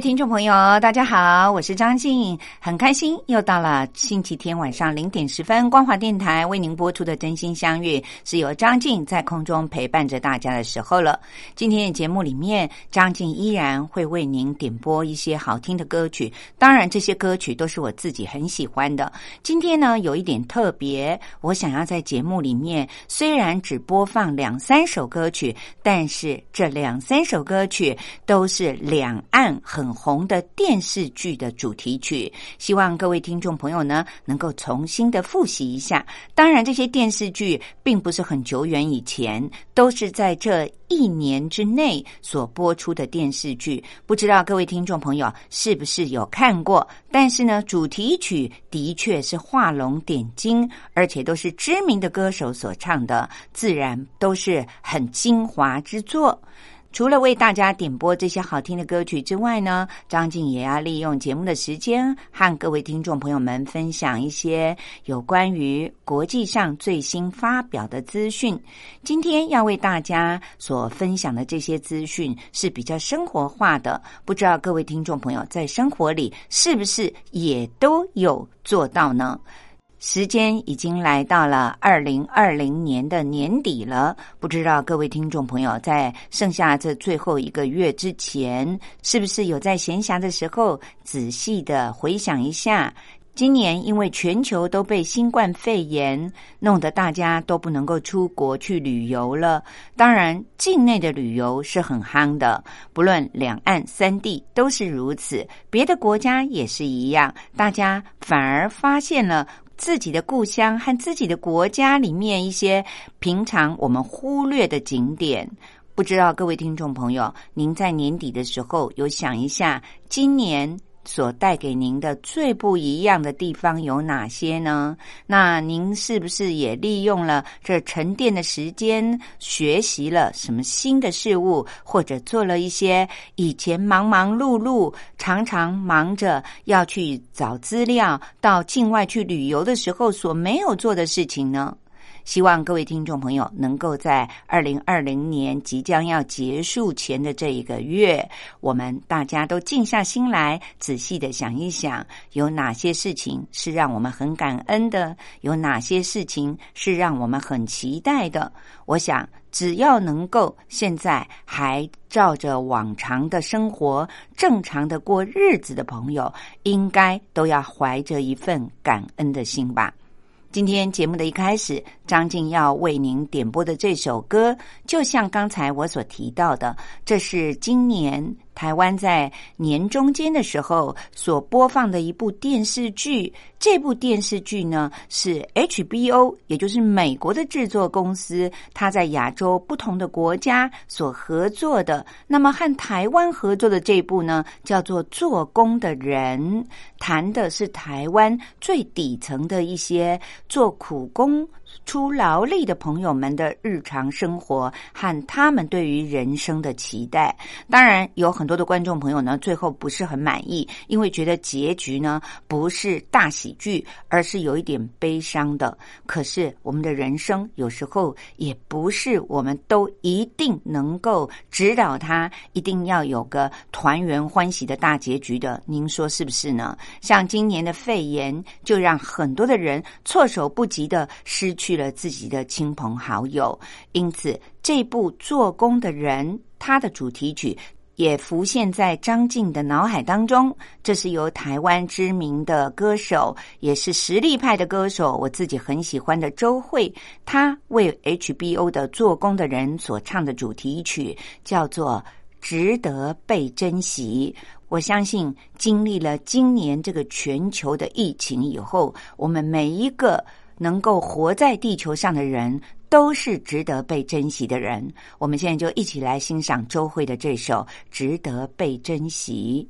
听众朋友，大家好，我是张静，很开心又到了星期天晚上零点十分，光华电台为您播出的《真心相遇》，是由张静在空中陪伴着大家的时候了。今天的节目里面，张静依然会为您点播一些好听的歌曲，当然这些歌曲都是我自己很喜欢的。今天呢，有一点特别，我想要在节目里面虽然只播放两三首歌曲，但是这两三首歌曲都是两岸。很红的电视剧的主题曲，希望各位听众朋友呢能够重新的复习一下。当然，这些电视剧并不是很久远以前，都是在这一年之内所播出的电视剧。不知道各位听众朋友是不是有看过？但是呢，主题曲的确是画龙点睛，而且都是知名的歌手所唱的，自然都是很精华之作。除了为大家点播这些好听的歌曲之外呢，张静也要利用节目的时间和各位听众朋友们分享一些有关于国际上最新发表的资讯。今天要为大家所分享的这些资讯是比较生活化的，不知道各位听众朋友在生活里是不是也都有做到呢？时间已经来到了二零二零年的年底了，不知道各位听众朋友在剩下这最后一个月之前，是不是有在闲暇的时候仔细的回想一下？今年因为全球都被新冠肺炎弄得大家都不能够出国去旅游了，当然境内的旅游是很夯的，不论两岸三地都是如此，别的国家也是一样，大家反而发现了。自己的故乡和自己的国家里面一些平常我们忽略的景点，不知道各位听众朋友，您在年底的时候有想一下今年。所带给您的最不一样的地方有哪些呢？那您是不是也利用了这沉淀的时间，学习了什么新的事物，或者做了一些以前忙忙碌碌、常常忙着要去找资料、到境外去旅游的时候所没有做的事情呢？希望各位听众朋友能够在二零二零年即将要结束前的这一个月，我们大家都静下心来，仔细的想一想，有哪些事情是让我们很感恩的，有哪些事情是让我们很期待的。我想，只要能够现在还照着往常的生活、正常的过日子的朋友，应该都要怀着一份感恩的心吧。今天节目的一开始，张静要为您点播的这首歌，就像刚才我所提到的，这是今年。台湾在年中间的时候所播放的一部电视剧，这部电视剧呢是 HBO，也就是美国的制作公司，它在亚洲不同的国家所合作的。那么和台湾合作的这部呢，叫做《做工的人》，谈的是台湾最底层的一些做苦工。出劳力的朋友们的日常生活和他们对于人生的期待，当然有很多的观众朋友呢，最后不是很满意，因为觉得结局呢不是大喜剧，而是有一点悲伤的。可是我们的人生有时候也不是我们都一定能够指导他，一定要有个团圆欢喜的大结局的。您说是不是呢？像今年的肺炎，就让很多的人措手不及的失。去去了自己的亲朋好友，因此这部做工的人，他的主题曲也浮现在张静的脑海当中。这是由台湾知名的歌手，也是实力派的歌手，我自己很喜欢的周慧，他为 HBO 的做工的人所唱的主题曲，叫做《值得被珍惜。我相信，经历了今年这个全球的疫情以后，我们每一个能够活在地球上的人，都是值得被珍惜的人。我们现在就一起来欣赏周慧的这首《值得被珍惜》。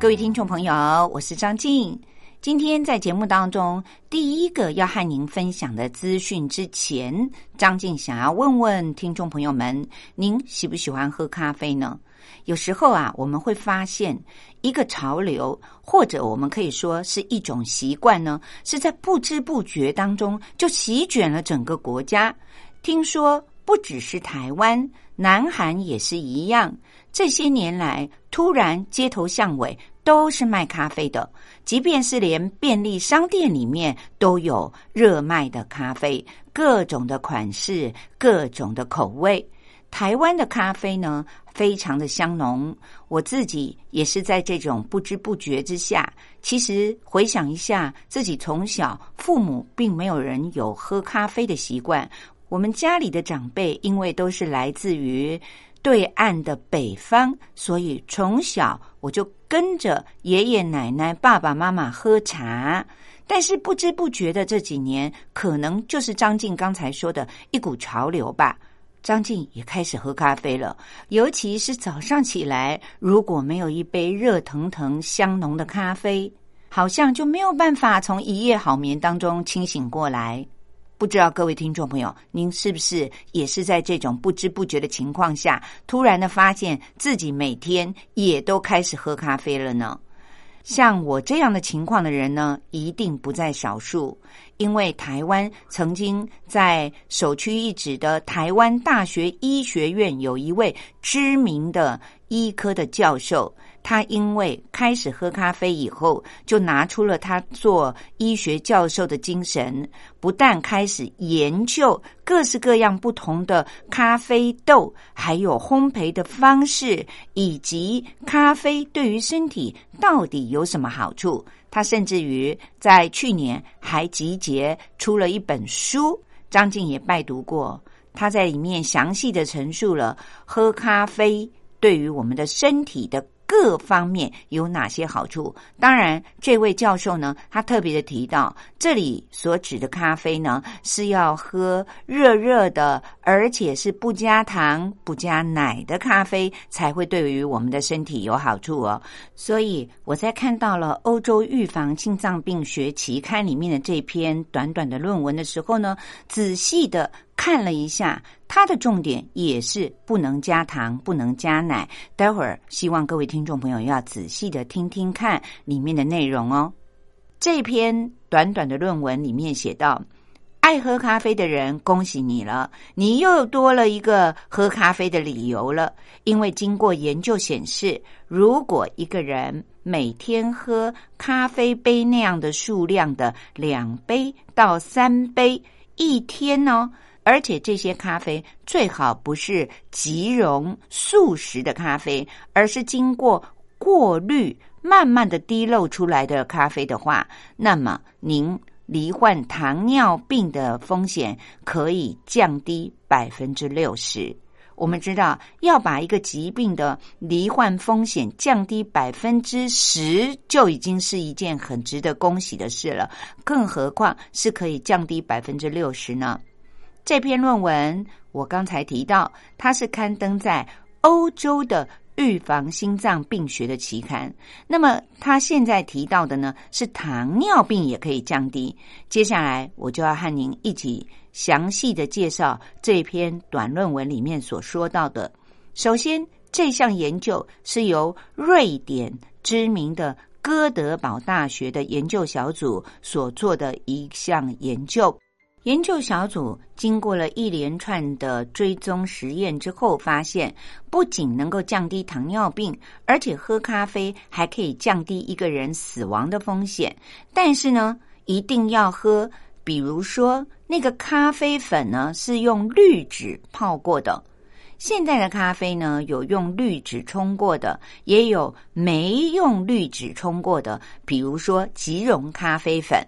各位听众朋友，我是张静。今天在节目当中，第一个要和您分享的资讯之前，张静想要问问听众朋友们：您喜不喜欢喝咖啡呢？有时候啊，我们会发现一个潮流，或者我们可以说是一种习惯呢，是在不知不觉当中就席卷了整个国家。听说不只是台湾，南韩也是一样。这些年来，突然街头巷尾。都是卖咖啡的，即便是连便利商店里面都有热卖的咖啡，各种的款式，各种的口味。台湾的咖啡呢，非常的香浓。我自己也是在这种不知不觉之下，其实回想一下，自己从小父母并没有人有喝咖啡的习惯，我们家里的长辈因为都是来自于。对岸的北方，所以从小我就跟着爷爷奶奶、爸爸妈妈喝茶。但是不知不觉的这几年，可能就是张静刚才说的一股潮流吧。张静也开始喝咖啡了，尤其是早上起来，如果没有一杯热腾腾、香浓的咖啡，好像就没有办法从一夜好眠当中清醒过来。不知道各位听众朋友，您是不是也是在这种不知不觉的情况下，突然的发现自己每天也都开始喝咖啡了呢？像我这样的情况的人呢，一定不在少数。因为台湾曾经在首屈一指的台湾大学医学院有一位知名的医科的教授。他因为开始喝咖啡以后，就拿出了他做医学教授的精神，不但开始研究各式各样不同的咖啡豆，还有烘焙的方式，以及咖啡对于身体到底有什么好处。他甚至于在去年还集结出了一本书，张静也拜读过，他在里面详细的陈述了喝咖啡对于我们的身体的。各方面有哪些好处？当然，这位教授呢，他特别的提到，这里所指的咖啡呢，是要喝热热的，而且是不加糖、不加奶的咖啡，才会对于我们的身体有好处哦。所以，我在看到了《欧洲预防心脏病学期刊》里面的这篇短短的论文的时候呢，仔细的。看了一下，它的重点也是不能加糖，不能加奶。待会儿希望各位听众朋友要仔细的听听看里面的内容哦。这篇短短的论文里面写到，爱喝咖啡的人，恭喜你了，你又多了一个喝咖啡的理由了。因为经过研究显示，如果一个人每天喝咖啡杯那样的数量的两杯到三杯一天呢。而且这些咖啡最好不是即溶速食的咖啡，而是经过过滤、慢慢的滴漏出来的咖啡的话，那么您罹患糖尿病的风险可以降低百分之六十。我们知道，要把一个疾病的罹患风险降低百分之十，就已经是一件很值得恭喜的事了，更何况是可以降低百分之六十呢？这篇论文我刚才提到，它是刊登在欧洲的预防心脏病学的期刊。那么，他现在提到的呢，是糖尿病也可以降低。接下来，我就要和您一起详细的介绍这篇短论文里面所说到的。首先，这项研究是由瑞典知名的哥德堡大学的研究小组所做的一项研究。研究小组经过了一连串的追踪实验之后，发现不仅能够降低糖尿病，而且喝咖啡还可以降低一个人死亡的风险。但是呢，一定要喝，比如说那个咖啡粉呢是用滤纸泡过的，现在的咖啡呢有用滤纸冲过的，也有没用滤纸冲过的，比如说即溶咖啡粉。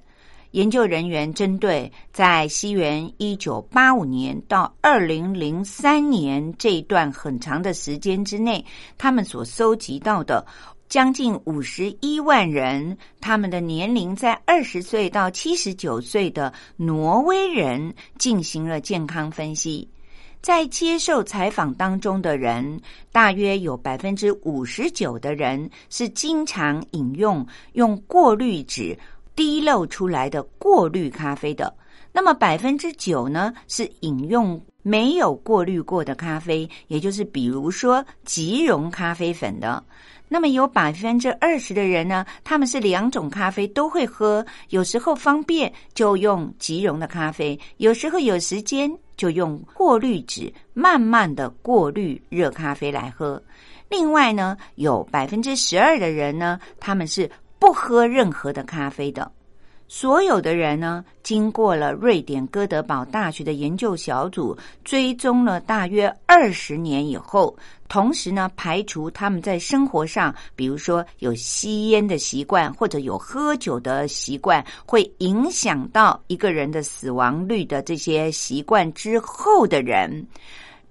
研究人员针对在西元一九八五年到二零零三年这一段很长的时间之内，他们所搜集到的将近五十一万人，他们的年龄在二十岁到七十九岁的挪威人进行了健康分析。在接受采访当中的人，大约有百分之五十九的人是经常饮用用过滤纸。滴漏出来的过滤咖啡的。那么百分之九呢，是饮用没有过滤过的咖啡，也就是比如说即溶咖啡粉的。那么有百分之二十的人呢，他们是两种咖啡都会喝，有时候方便就用即溶的咖啡，有时候有时间就用过滤纸慢慢的过滤热咖啡来喝。另外呢，有百分之十二的人呢，他们是不喝任何的咖啡的。所有的人呢，经过了瑞典哥德堡大学的研究小组追踪了大约二十年以后，同时呢，排除他们在生活上，比如说有吸烟的习惯或者有喝酒的习惯，会影响到一个人的死亡率的这些习惯之后的人，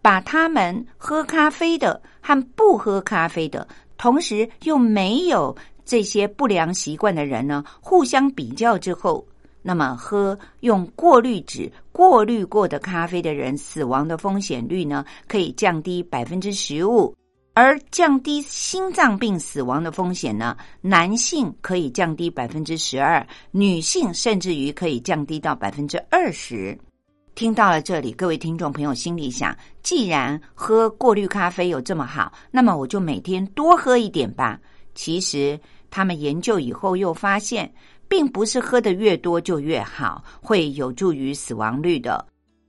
把他们喝咖啡的和不喝咖啡的，同时又没有。这些不良习惯的人呢，互相比较之后，那么喝用过滤纸过滤过的咖啡的人，死亡的风险率呢，可以降低百分之十五；而降低心脏病死亡的风险呢，男性可以降低百分之十二，女性甚至于可以降低到百分之二十。听到了这里，各位听众朋友心里想：既然喝过滤咖啡有这么好，那么我就每天多喝一点吧。其实。他们研究以后又发现，并不是喝的越多就越好，会有助于死亡率的。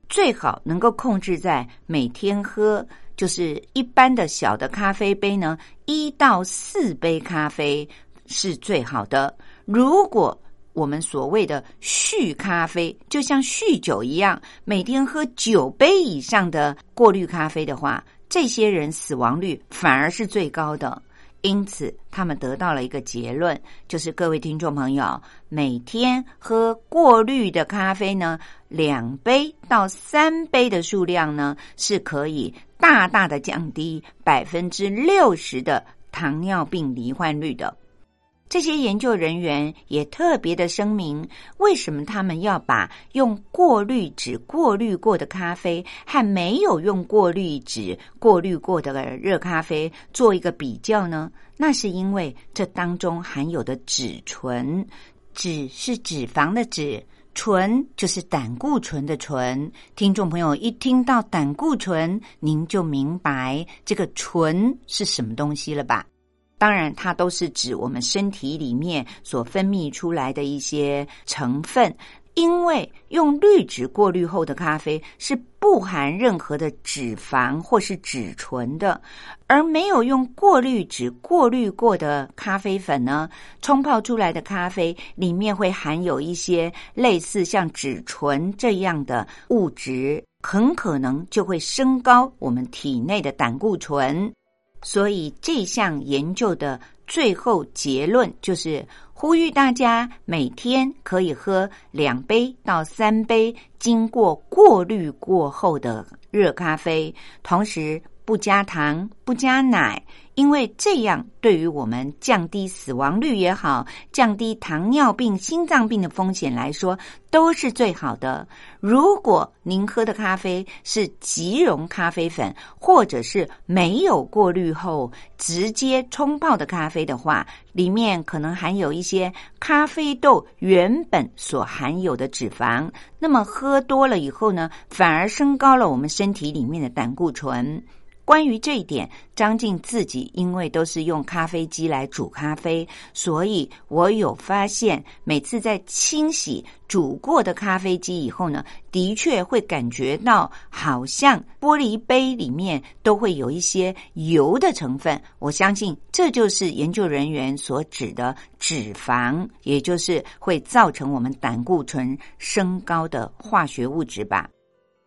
最好能够控制在每天喝，就是一般的小的咖啡杯呢，一到四杯咖啡是最好的。如果我们所谓的续咖啡，就像酗酒一样，每天喝九杯以上的过滤咖啡的话，这些人死亡率反而是最高的。因此，他们得到了一个结论，就是各位听众朋友，每天喝过滤的咖啡呢，两杯到三杯的数量呢，是可以大大的降低百分之六十的糖尿病罹患率的。这些研究人员也特别的声明，为什么他们要把用过滤纸过滤过的咖啡和没有用过滤纸过滤过的热咖啡做一个比较呢？那是因为这当中含有的脂醇，脂是脂肪的脂，醇就是胆固醇的醇。听众朋友一听到胆固醇，您就明白这个醇是什么东西了吧？当然，它都是指我们身体里面所分泌出来的一些成分。因为用滤纸过滤后的咖啡是不含任何的脂肪或是脂醇的，而没有用过滤纸过滤过的咖啡粉呢，冲泡出来的咖啡里面会含有一些类似像脂醇这样的物质，很可能就会升高我们体内的胆固醇。所以这项研究的最后结论就是呼吁大家每天可以喝两杯到三杯经过过滤过后的热咖啡，同时。不加糖，不加奶，因为这样对于我们降低死亡率也好，降低糖尿病、心脏病的风险来说，都是最好的。如果您喝的咖啡是即溶咖啡粉，或者是没有过滤后直接冲泡的咖啡的话，里面可能含有一些咖啡豆原本所含有的脂肪，那么喝多了以后呢，反而升高了我们身体里面的胆固醇。关于这一点，张静自己因为都是用咖啡机来煮咖啡，所以我有发现，每次在清洗煮过的咖啡机以后呢，的确会感觉到好像玻璃杯里面都会有一些油的成分。我相信这就是研究人员所指的脂肪，也就是会造成我们胆固醇升高的化学物质吧。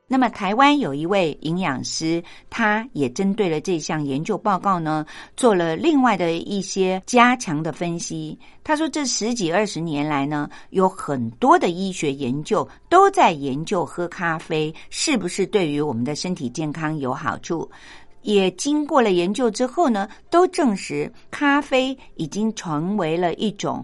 那么，台湾有一位营养师，他也针对了这项研究报告呢，做了另外的一些加强的分析。他说，这十几二十年来呢，有很多的医学研究都在研究喝咖啡是不是对于我们的身体健康有好处。也经过了研究之后呢，都证实咖啡已经成为了一种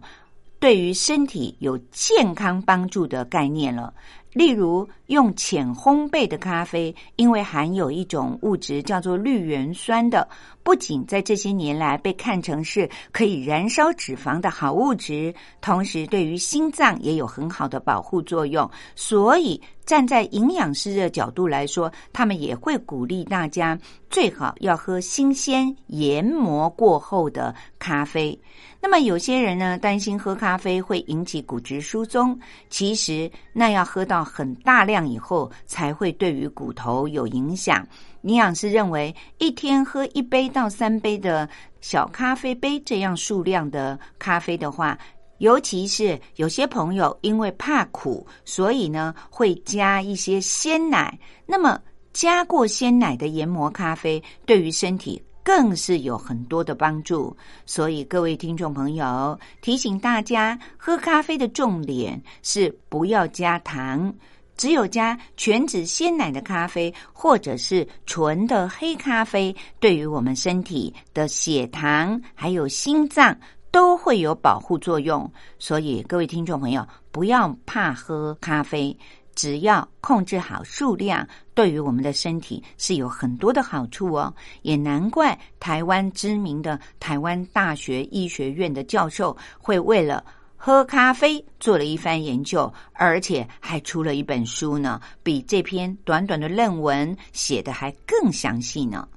对于身体有健康帮助的概念了。例如，用浅烘焙的咖啡，因为含有一种物质叫做绿原酸的，不仅在这些年来被看成是可以燃烧脂肪的好物质，同时对于心脏也有很好的保护作用。所以，站在营养师的角度来说，他们也会鼓励大家最好要喝新鲜研磨过后的咖啡。那么有些人呢担心喝咖啡会引起骨质疏松，其实那要喝到很大量以后才会对于骨头有影响。营养师认为，一天喝一杯到三杯的小咖啡杯这样数量的咖啡的话，尤其是有些朋友因为怕苦，所以呢会加一些鲜奶。那么加过鲜奶的研磨咖啡对于身体。更是有很多的帮助，所以各位听众朋友提醒大家，喝咖啡的重点是不要加糖，只有加全脂鲜奶的咖啡或者是纯的黑咖啡，对于我们身体的血糖还有心脏都会有保护作用。所以各位听众朋友不要怕喝咖啡。只要控制好数量，对于我们的身体是有很多的好处哦。也难怪台湾知名的台湾大学医学院的教授会为了喝咖啡做了一番研究，而且还出了一本书呢，比这篇短短的论文写的还更详细呢。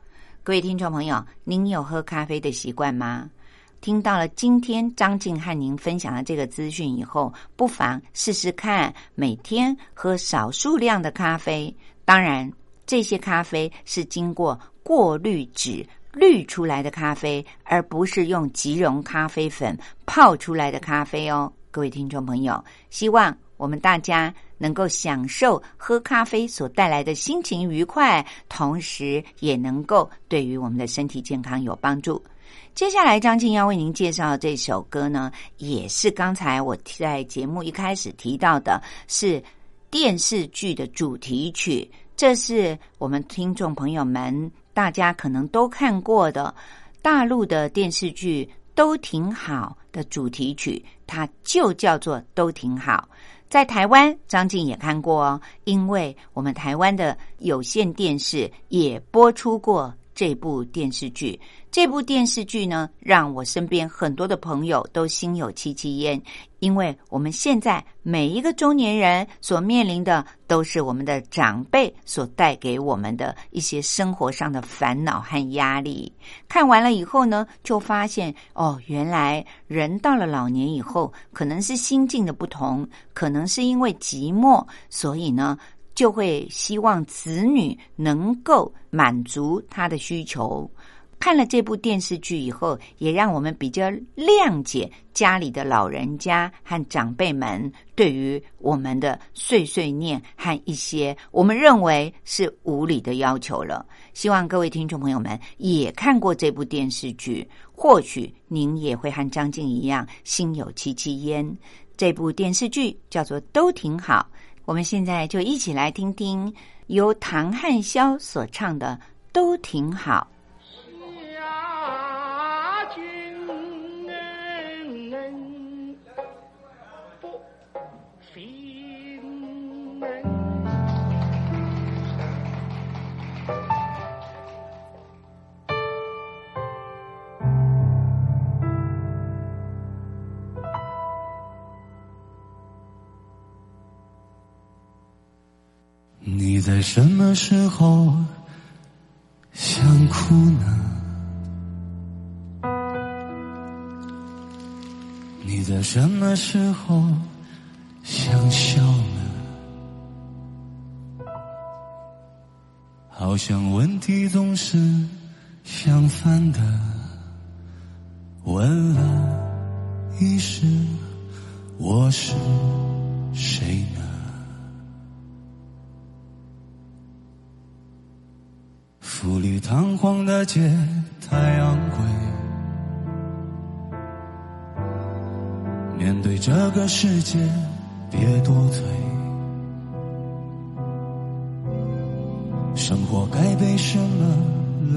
各位听众朋友，您有喝咖啡的习惯吗？听到了今天张静和您分享的这个资讯以后，不妨试试看每天喝少数量的咖啡。当然，这些咖啡是经过过滤纸滤出来的咖啡，而不是用即溶咖啡粉泡出来的咖啡哦。各位听众朋友，希望我们大家能够享受喝咖啡所带来的心情愉快，同时也能够对于我们的身体健康有帮助。接下来，张静要为您介绍的这首歌呢，也是刚才我在节目一开始提到的，是电视剧的主题曲。这是我们听众朋友们大家可能都看过的大陆的电视剧，都挺好的主题曲，它就叫做《都挺好》。在台湾，张静也看过哦，因为我们台湾的有线电视也播出过。这部电视剧，这部电视剧呢，让我身边很多的朋友都心有戚戚焉，因为我们现在每一个中年人所面临的，都是我们的长辈所带给我们的一些生活上的烦恼和压力。看完了以后呢，就发现哦，原来人到了老年以后，可能是心境的不同，可能是因为寂寞，所以呢。就会希望子女能够满足他的需求。看了这部电视剧以后，也让我们比较谅解家里的老人家和长辈们对于我们的碎碎念和一些我们认为是无理的要求了。希望各位听众朋友们也看过这部电视剧，或许您也会和张静一样心有戚戚焉。这部电视剧叫做《都挺好》。我们现在就一起来听听由唐汉霄所唱的《都挺好》。什么时候想哭呢？你在什么时候想笑呢？好像问题总是相反的，问了一世，我是谁呢堂皇的街太昂贵，面对这个世界别多嘴，生活该被什么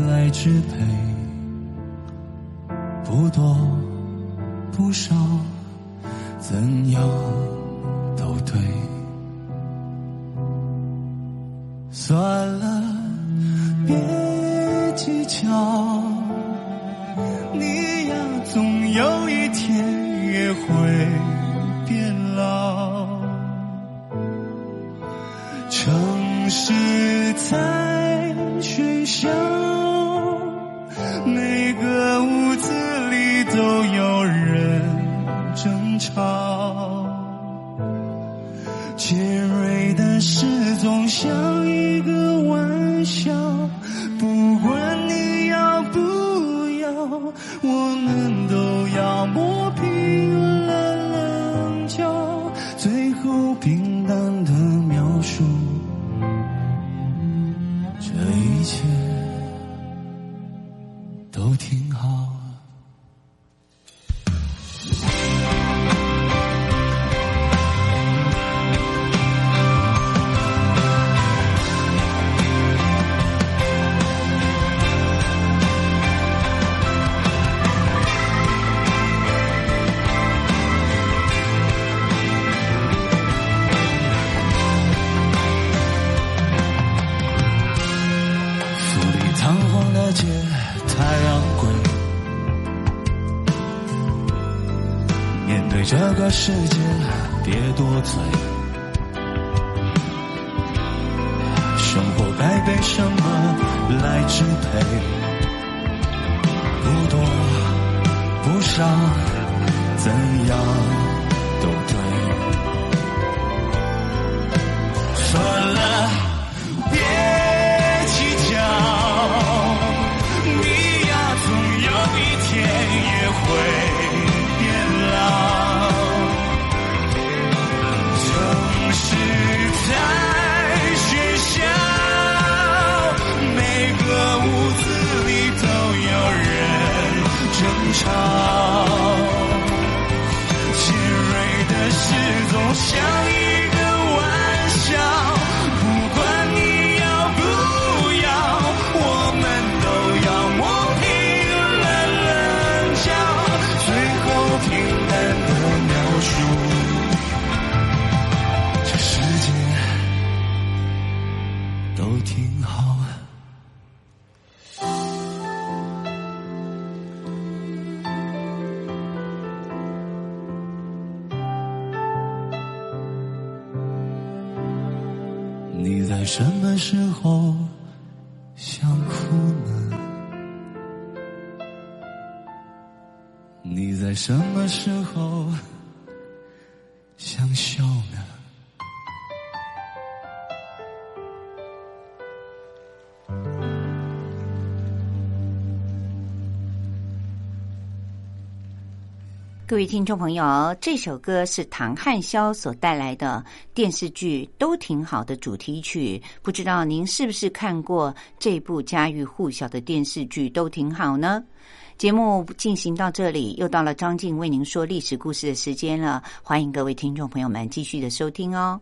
来支配？不多不少，怎样都对。算了，别家各位听众朋友，这首歌是唐汉霄所带来的电视剧《都挺好》的主题曲。不知道您是不是看过这部家喻户晓的电视剧《都挺好》呢？节目进行到这里，又到了张静为您说历史故事的时间了。欢迎各位听众朋友们继续的收听哦。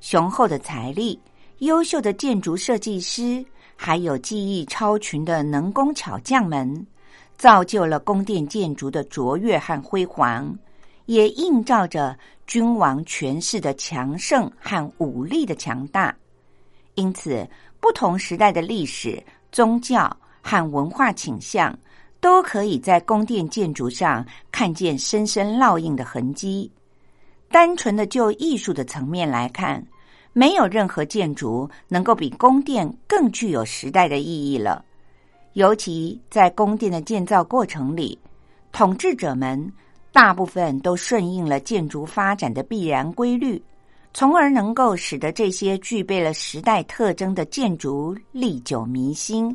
雄厚的财力、优秀的建筑设计师，还有技艺超群的能工巧匠们，造就了宫殿建筑的卓越和辉煌，也映照着君王权势的强盛和武力的强大。因此，不同时代的历史、宗教和文化倾向，都可以在宫殿建筑上看见深深烙印的痕迹。单纯的就艺术的层面来看，没有任何建筑能够比宫殿更具有时代的意义了。尤其在宫殿的建造过程里，统治者们大部分都顺应了建筑发展的必然规律，从而能够使得这些具备了时代特征的建筑历久弥新。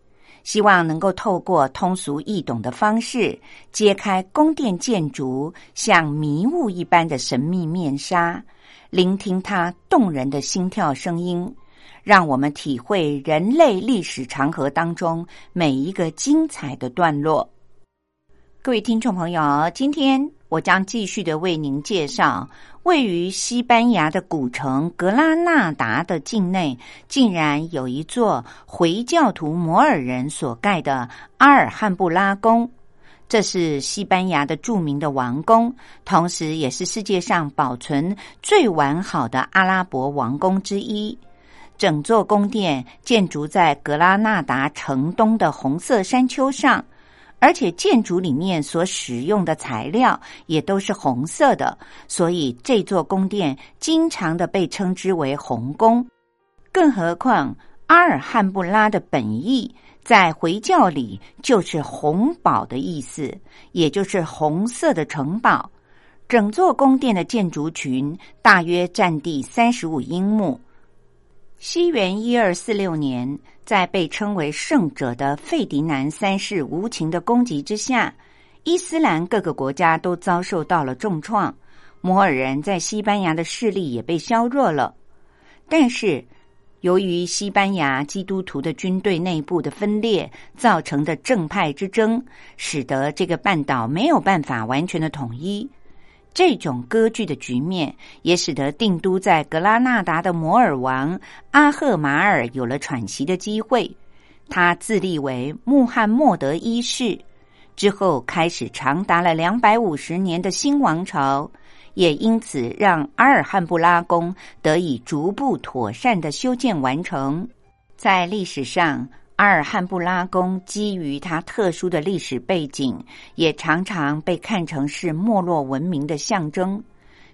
希望能够透过通俗易懂的方式，揭开宫殿建筑像迷雾一般的神秘面纱，聆听它动人的心跳声音，让我们体会人类历史长河当中每一个精彩的段落。各位听众朋友，今天。我将继续的为您介绍，位于西班牙的古城格拉纳达的境内，竟然有一座回教徒摩尔人所盖的阿尔汉布拉宫。这是西班牙的著名的王宫，同时也是世界上保存最完好的阿拉伯王宫之一。整座宫殿建筑在格拉纳达城东的红色山丘上。而且建筑里面所使用的材料也都是红色的，所以这座宫殿经常的被称之为红宫。更何况阿尔汉布拉的本意在回教里就是红堡的意思，也就是红色的城堡。整座宫殿的建筑群大约占地三十五英亩。西元一二四六年，在被称为圣者的费迪南三世无情的攻击之下，伊斯兰各个国家都遭受到了重创。摩尔人在西班牙的势力也被削弱了。但是，由于西班牙基督徒的军队内部的分裂造成的正派之争，使得这个半岛没有办法完全的统一。这种割据的局面，也使得定都在格拉纳达的摩尔王阿赫马尔有了喘息的机会。他自立为穆罕默德一世，之后开始长达了两百五十年的新王朝。也因此让阿尔汉布拉宫得以逐步妥善的修建完成。在历史上，阿尔汉布拉宫基于它特殊的历史背景，也常常被看成是没落文明的象征。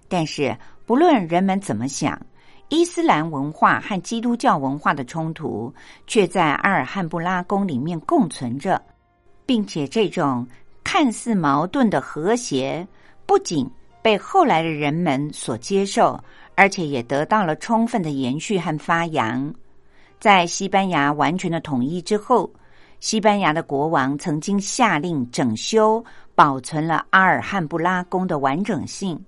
但是，不论人们怎么想，伊斯兰文化和基督教文化的冲突却在阿尔汉布拉宫里面共存着，并且这种看似矛盾的和谐不仅。被后来的人们所接受，而且也得到了充分的延续和发扬。在西班牙完全的统一之后，西班牙的国王曾经下令整修、保存了阿尔汉布拉宫的完整性。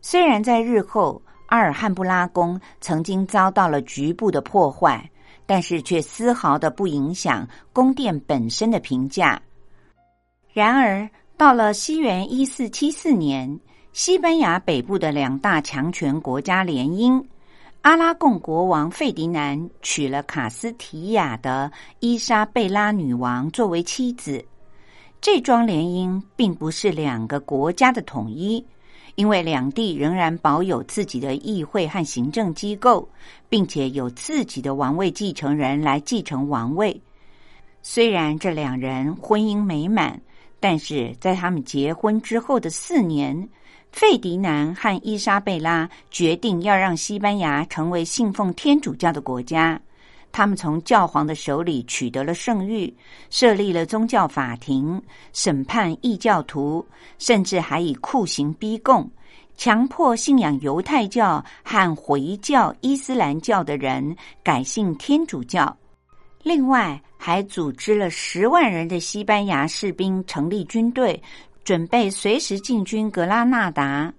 虽然在日后阿尔汉布拉宫曾经遭到了局部的破坏，但是却丝毫的不影响宫殿本身的评价。然而，到了西元一四七四年。西班牙北部的两大强权国家联姻，阿拉贡国王费迪南娶了卡斯提亚的伊莎贝拉女王作为妻子。这桩联姻并不是两个国家的统一，因为两地仍然保有自己的议会和行政机构，并且有自己的王位继承人来继承王位。虽然这两人婚姻美满，但是在他们结婚之后的四年。费迪南和伊莎贝拉决定要让西班牙成为信奉天主教的国家。他们从教皇的手里取得了圣谕，设立了宗教法庭，审判异教徒，甚至还以酷刑逼供，强迫信仰犹太教和回教伊斯兰教的人改信天主教。另外，还组织了十万人的西班牙士兵成立军队。准备随时进军格拉纳达，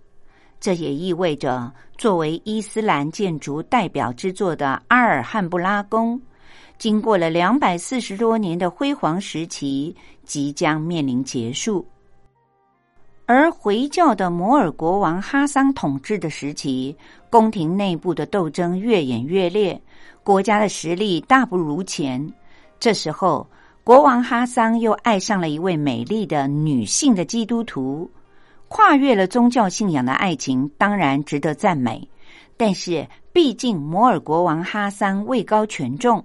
这也意味着作为伊斯兰建筑代表之作的阿尔汉布拉宫，经过了两百四十多年的辉煌时期，即将面临结束。而回教的摩尔国王哈桑统治的时期，宫廷内部的斗争越演越烈，国家的实力大不如前。这时候。国王哈桑又爱上了一位美丽的女性的基督徒，跨越了宗教信仰的爱情当然值得赞美。但是，毕竟摩尔国王哈桑位高权重，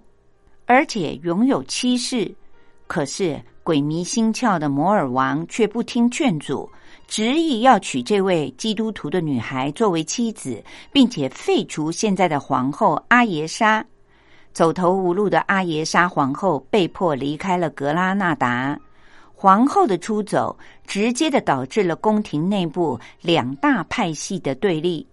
而且拥有妻室。可是，鬼迷心窍的摩尔王却不听劝阻，执意要娶这位基督徒的女孩作为妻子，并且废除现在的皇后阿耶莎。走投无路的阿耶莎皇后被迫离开了格拉纳达。皇后的出走，直接的导致了宫廷内部两大派系的对立。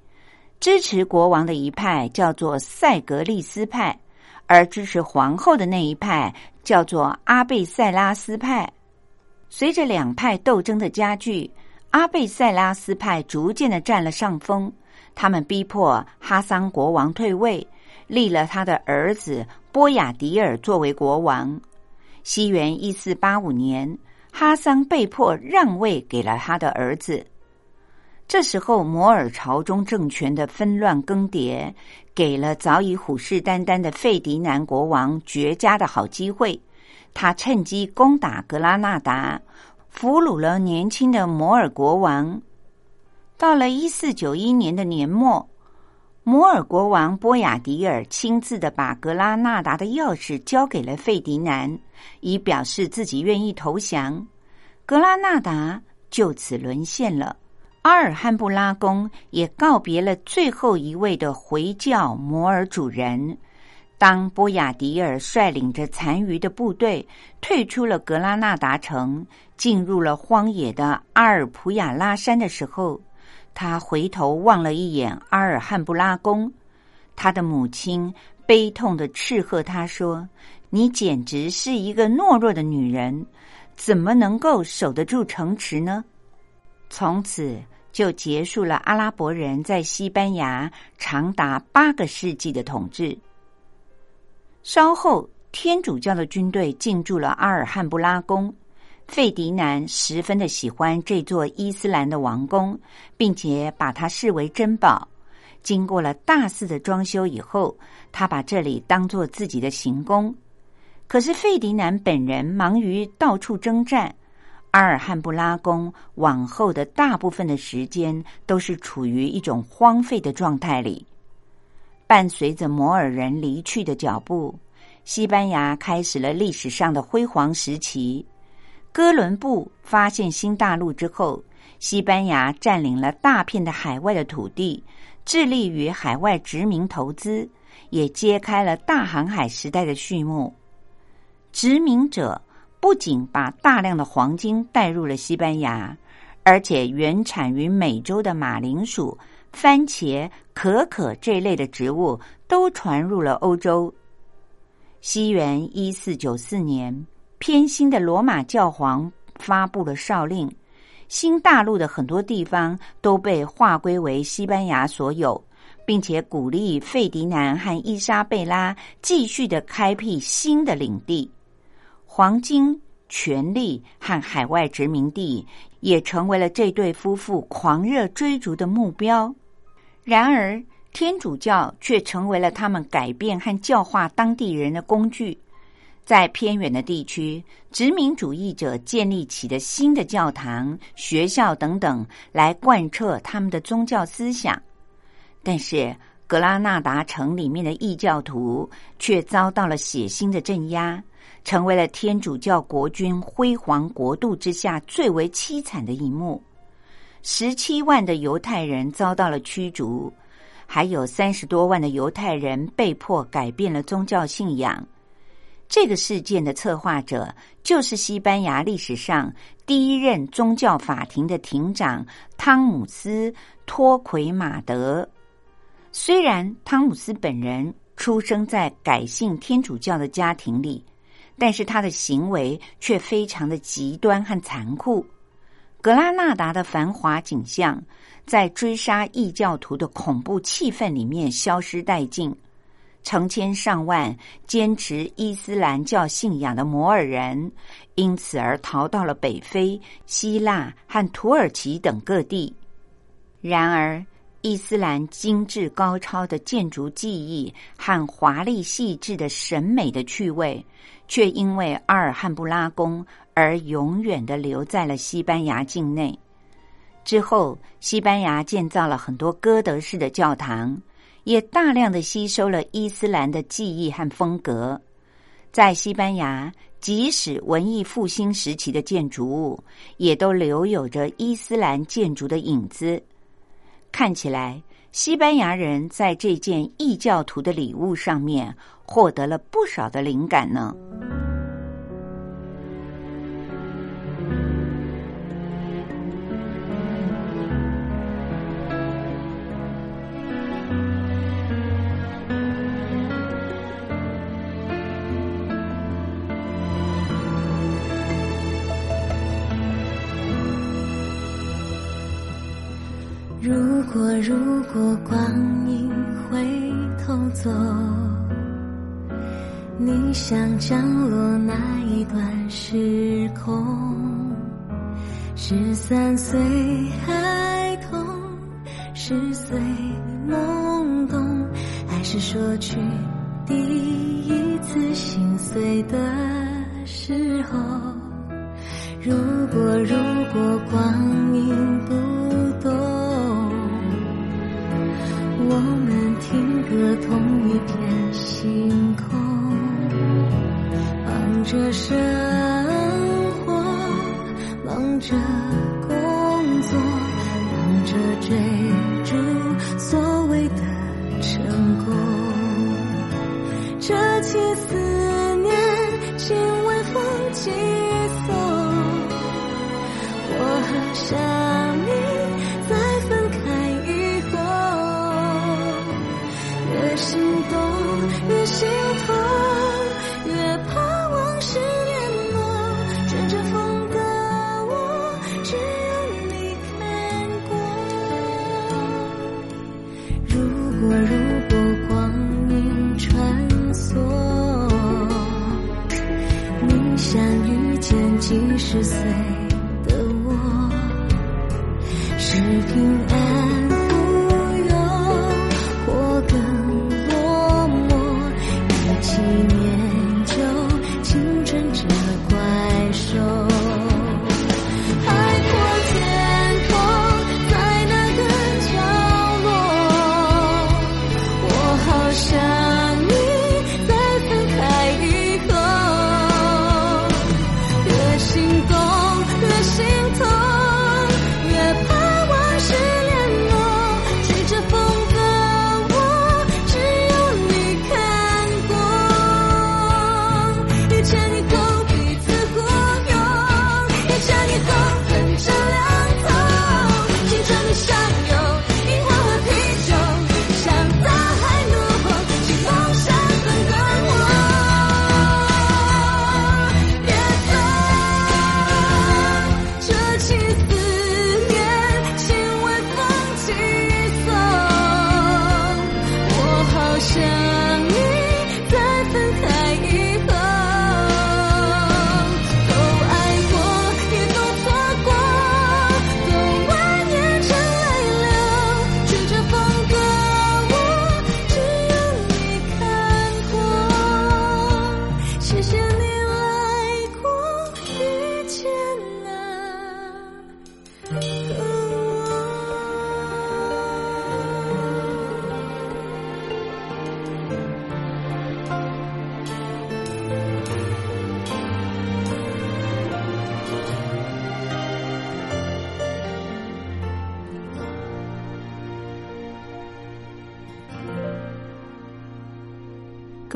支持国王的一派叫做塞格利斯派，而支持皇后的那一派叫做阿贝塞拉斯派。随着两派斗争的加剧，阿贝塞拉斯派逐渐的占了上风。他们逼迫哈桑国王退位。立了他的儿子波雅迪尔作为国王。西元一四八五年，哈桑被迫让位给了他的儿子。这时候，摩尔朝中政权的纷乱更迭，给了早已虎视眈眈的费迪南国王绝佳的好机会。他趁机攻打格拉纳达，俘虏了年轻的摩尔国王。到了一四九一年的年末。摩尔国王波雅迪尔亲自的把格拉纳达的钥匙交给了费迪南，以表示自己愿意投降。格拉纳达就此沦陷了，阿尔汉布拉宫也告别了最后一位的回教摩尔主人。当波雅迪尔率领着残余的部队退出了格拉纳达城，进入了荒野的阿尔普雅拉山的时候。他回头望了一眼阿尔汉布拉宫，他的母亲悲痛的斥喝他说：“你简直是一个懦弱的女人，怎么能够守得住城池呢？”从此就结束了阿拉伯人在西班牙长达八个世纪的统治。稍后，天主教的军队进驻了阿尔汉布拉宫。费迪南十分的喜欢这座伊斯兰的王宫，并且把它视为珍宝。经过了大肆的装修以后，他把这里当做自己的行宫。可是费迪南本人忙于到处征战，阿尔汉布拉宫往后的大部分的时间都是处于一种荒废的状态里。伴随着摩尔人离去的脚步，西班牙开始了历史上的辉煌时期。哥伦布发现新大陆之后，西班牙占领了大片的海外的土地，致力于海外殖民投资，也揭开了大航海时代的序幕。殖民者不仅把大量的黄金带入了西班牙，而且原产于美洲的马铃薯、番茄、可可这类的植物都传入了欧洲。西元一四九四年。偏心的罗马教皇发布了诏令，新大陆的很多地方都被划归为西班牙所有，并且鼓励费迪南和伊莎贝拉继续的开辟新的领地。黄金、权力和海外殖民地也成为了这对夫妇狂热追逐的目标。然而，天主教却成为了他们改变和教化当地人的工具。在偏远的地区，殖民主义者建立起的新的教堂、学校等等，来贯彻他们的宗教思想。但是，格拉纳达城里面的异教徒却遭到了血腥的镇压，成为了天主教国君辉煌国度之下最为凄惨的一幕。十七万的犹太人遭到了驱逐，还有三十多万的犹太人被迫改变了宗教信仰。这个事件的策划者就是西班牙历史上第一任宗教法庭的庭长汤姆斯·托奎马德。虽然汤姆斯本人出生在改信天主教的家庭里，但是他的行为却非常的极端和残酷。格拉纳达的繁华景象，在追杀异教徒的恐怖气氛里面消失殆尽。成千上万坚持伊斯兰教信仰的摩尔人，因此而逃到了北非、希腊和土耳其等各地。然而，伊斯兰精致高超的建筑技艺和华丽细致的审美的趣味，却因为阿尔汉布拉宫而永远的留在了西班牙境内。之后，西班牙建造了很多哥德式的教堂。也大量的吸收了伊斯兰的技艺和风格，在西班牙，即使文艺复兴时期的建筑物，也都留有着伊斯兰建筑的影子。看起来，西班牙人在这件异教徒的礼物上面获得了不少的灵感呢。如果光阴回头走，你想降落哪一段时空？十三岁孩童，十岁懵懂，还是说去第一次心碎的时候？如果如果光阴不过。如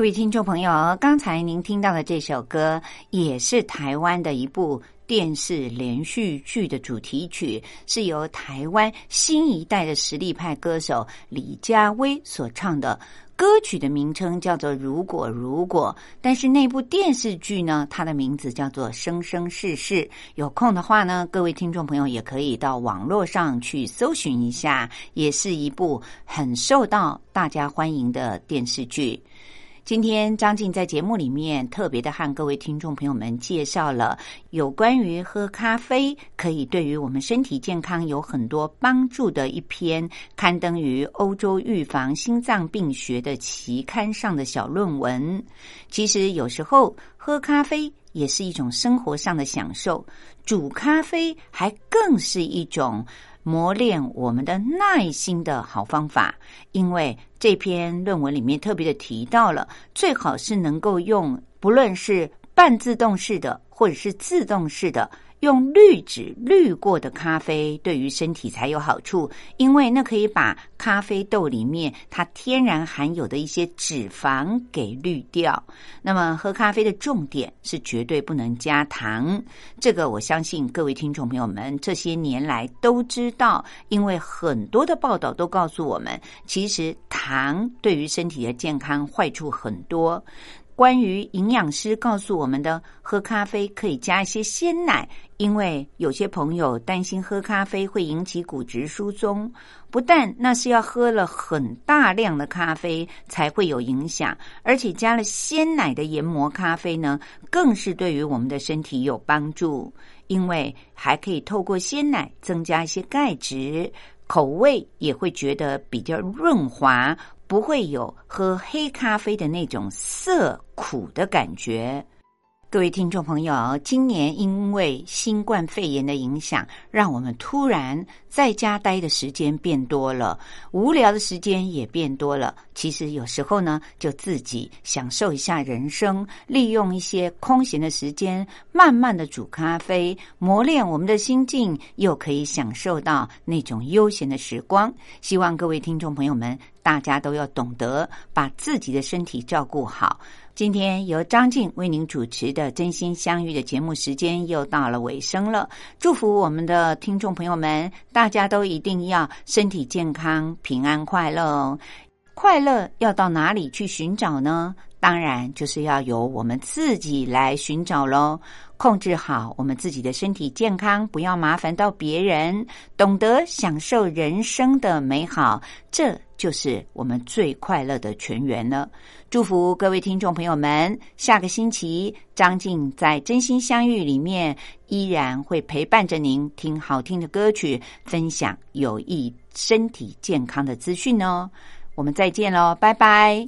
各位听众朋友，刚才您听到的这首歌也是台湾的一部电视连续剧的主题曲，是由台湾新一代的实力派歌手李佳薇所唱的。歌曲的名称叫做《如果如果》，但是那部电视剧呢，它的名字叫做《生生世世》。有空的话呢，各位听众朋友也可以到网络上去搜寻一下，也是一部很受到大家欢迎的电视剧。今天张静在节目里面特别的和各位听众朋友们介绍了有关于喝咖啡可以对于我们身体健康有很多帮助的一篇刊登于欧洲预防心脏病学的期刊上的小论文。其实有时候喝咖啡也是一种生活上的享受，煮咖啡还更是一种。磨练我们的耐心的好方法，因为这篇论文里面特别的提到了，最好是能够用不论是半自动式的或者是自动式的。用滤纸滤过的咖啡对于身体才有好处，因为那可以把咖啡豆里面它天然含有的一些脂肪给滤掉。那么喝咖啡的重点是绝对不能加糖，这个我相信各位听众朋友们这些年来都知道，因为很多的报道都告诉我们，其实糖对于身体的健康坏处很多。关于营养师告诉我们的，喝咖啡可以加一些鲜奶，因为有些朋友担心喝咖啡会引起骨质疏松。不但那是要喝了很大量的咖啡才会有影响，而且加了鲜奶的研磨咖啡呢，更是对于我们的身体有帮助，因为还可以透过鲜奶增加一些钙质，口味也会觉得比较润滑。不会有喝黑咖啡的那种涩苦的感觉。各位听众朋友，今年因为新冠肺炎的影响，让我们突然在家待的时间变多了，无聊的时间也变多了。其实有时候呢，就自己享受一下人生，利用一些空闲的时间，慢慢的煮咖啡，磨练我们的心境，又可以享受到那种悠闲的时光。希望各位听众朋友们，大家都要懂得把自己的身体照顾好。今天由张静为您主持的《真心相遇》的节目时间又到了尾声了。祝福我们的听众朋友们，大家都一定要身体健康、平安快乐哦！快乐要到哪里去寻找呢？当然就是要由我们自己来寻找喽。控制好我们自己的身体健康，不要麻烦到别人，懂得享受人生的美好，这就是我们最快乐的全员了。祝福各位听众朋友们，下个星期张静在《真心相遇》里面依然会陪伴着您，听好听的歌曲，分享有益身体健康的资讯哦。我们再见喽，拜拜。